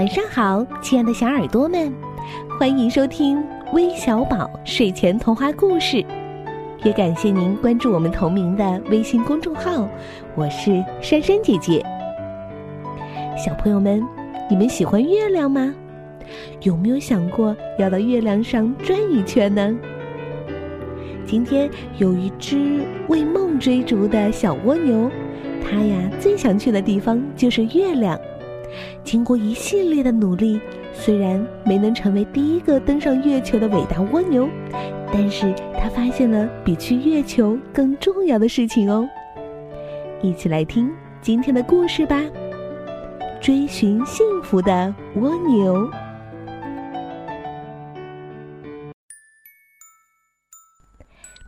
晚上好，亲爱的小耳朵们，欢迎收听微小宝睡前童话故事，也感谢您关注我们同名的微信公众号。我是珊珊姐姐。小朋友们，你们喜欢月亮吗？有没有想过要到月亮上转一圈呢？今天有一只为梦追逐的小蜗牛，它呀最想去的地方就是月亮。经过一系列的努力，虽然没能成为第一个登上月球的伟大蜗牛，但是他发现了比去月球更重要的事情哦。一起来听今天的故事吧，《追寻幸福的蜗牛》。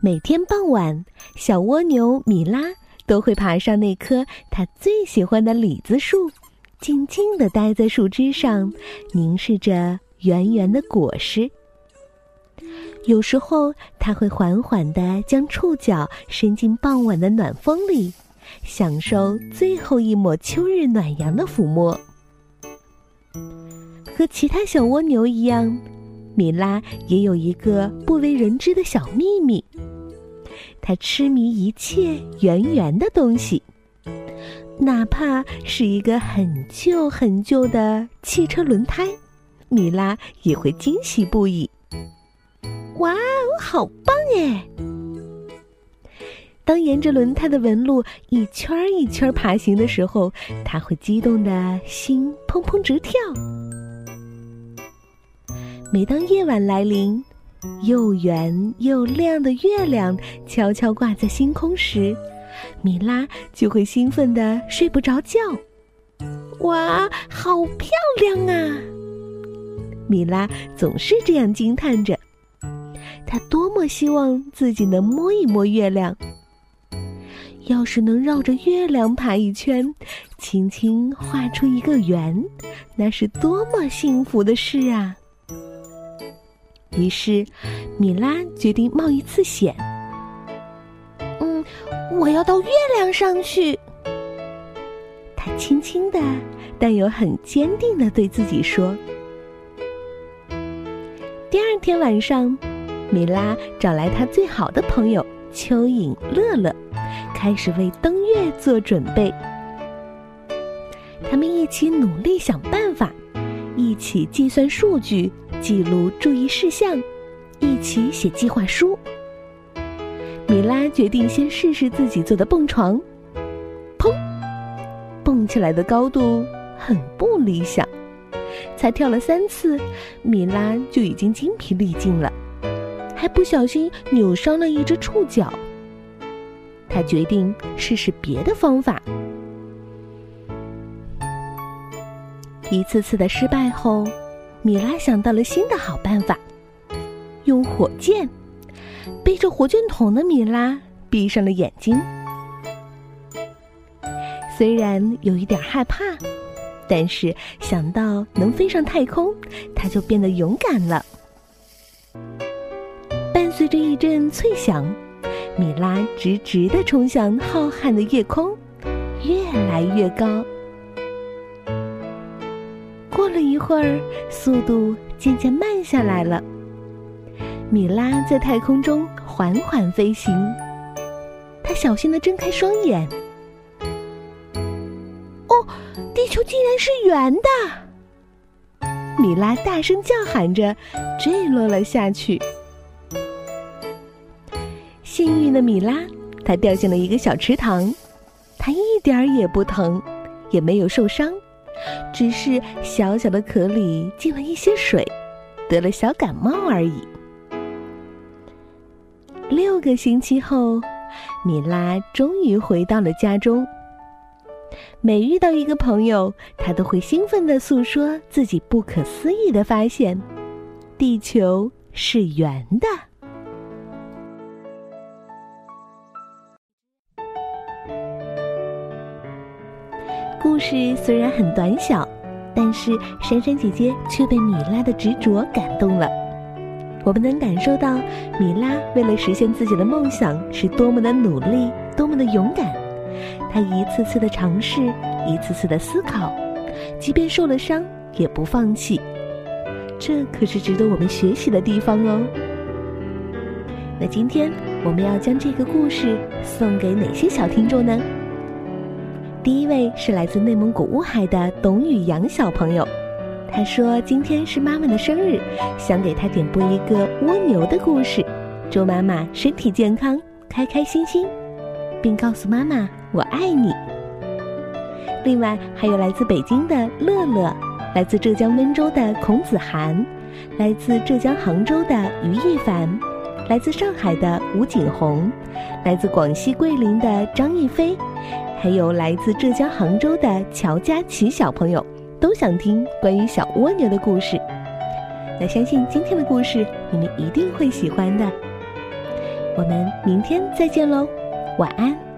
每天傍晚，小蜗牛米拉都会爬上那棵它最喜欢的李子树。静静地待在树枝上，凝视着圆圆的果实。有时候，它会缓缓地将触角伸进傍晚的暖风里，享受最后一抹秋日暖阳的抚摸。和其他小蜗牛一样，米拉也有一个不为人知的小秘密：它痴迷一切圆圆的东西。哪怕是一个很旧很旧的汽车轮胎，米拉也会惊喜不已。哇哦，好棒哎！当沿着轮胎的纹路一圈一圈爬行的时候，他会激动的心砰砰直跳。每当夜晚来临，又圆又亮的月亮悄悄挂在星空时。米拉就会兴奋的睡不着觉。哇，好漂亮啊！米拉总是这样惊叹着。她多么希望自己能摸一摸月亮。要是能绕着月亮爬一圈，轻轻画出一个圆，那是多么幸福的事啊！于是，米拉决定冒一次险。我要到月亮上去。他轻轻的，但又很坚定的对自己说。第二天晚上，米拉找来他最好的朋友蚯蚓乐乐，开始为登月做准备。他们一起努力想办法，一起计算数据，记录注意事项，一起写计划书。米拉决定先试试自己做的蹦床，砰！蹦起来的高度很不理想，才跳了三次，米拉就已经精疲力尽了，还不小心扭伤了一只触角。他决定试试别的方法。一次次的失败后，米拉想到了新的好办法，用火箭。背着火箭筒的米拉闭上了眼睛，虽然有一点害怕，但是想到能飞上太空，他就变得勇敢了。伴随着一阵脆响，米拉直直的冲向浩瀚的夜空，越来越高。过了一会儿，速度渐渐慢下来了。米拉在太空中缓缓飞行，她小心的睁开双眼。哦，地球竟然是圆的！米拉大声叫喊着，坠落了下去。幸运的米拉，她掉进了一个小池塘，她一点儿也不疼，也没有受伤，只是小小的壳里进了一些水，得了小感冒而已。六个星期后，米拉终于回到了家中。每遇到一个朋友，他都会兴奋的诉说自己不可思议的发现：地球是圆的。故事虽然很短小，但是珊珊姐姐却被米拉的执着感动了。我们能感受到，米拉为了实现自己的梦想是多么的努力，多么的勇敢。她一次次的尝试，一次次的思考，即便受了伤，也不放弃。这可是值得我们学习的地方哦。那今天我们要将这个故事送给哪些小听众呢？第一位是来自内蒙古乌海的董宇阳小朋友，他说今天是妈妈的生日，想给她点播一个蜗牛的故事，祝妈妈身体健康，开开心心，并告诉妈妈我爱你。另外还有来自北京的乐乐，来自浙江温州的孔子涵，来自浙江杭州的于一凡，来自上海的吴景红，来自广西桂林的张艺飞，还有来自浙江杭州的乔佳琪小朋友，都想听关于小蜗牛的故事。那相信今天的故事你们一定会喜欢的。我们明天再见喽，晚安。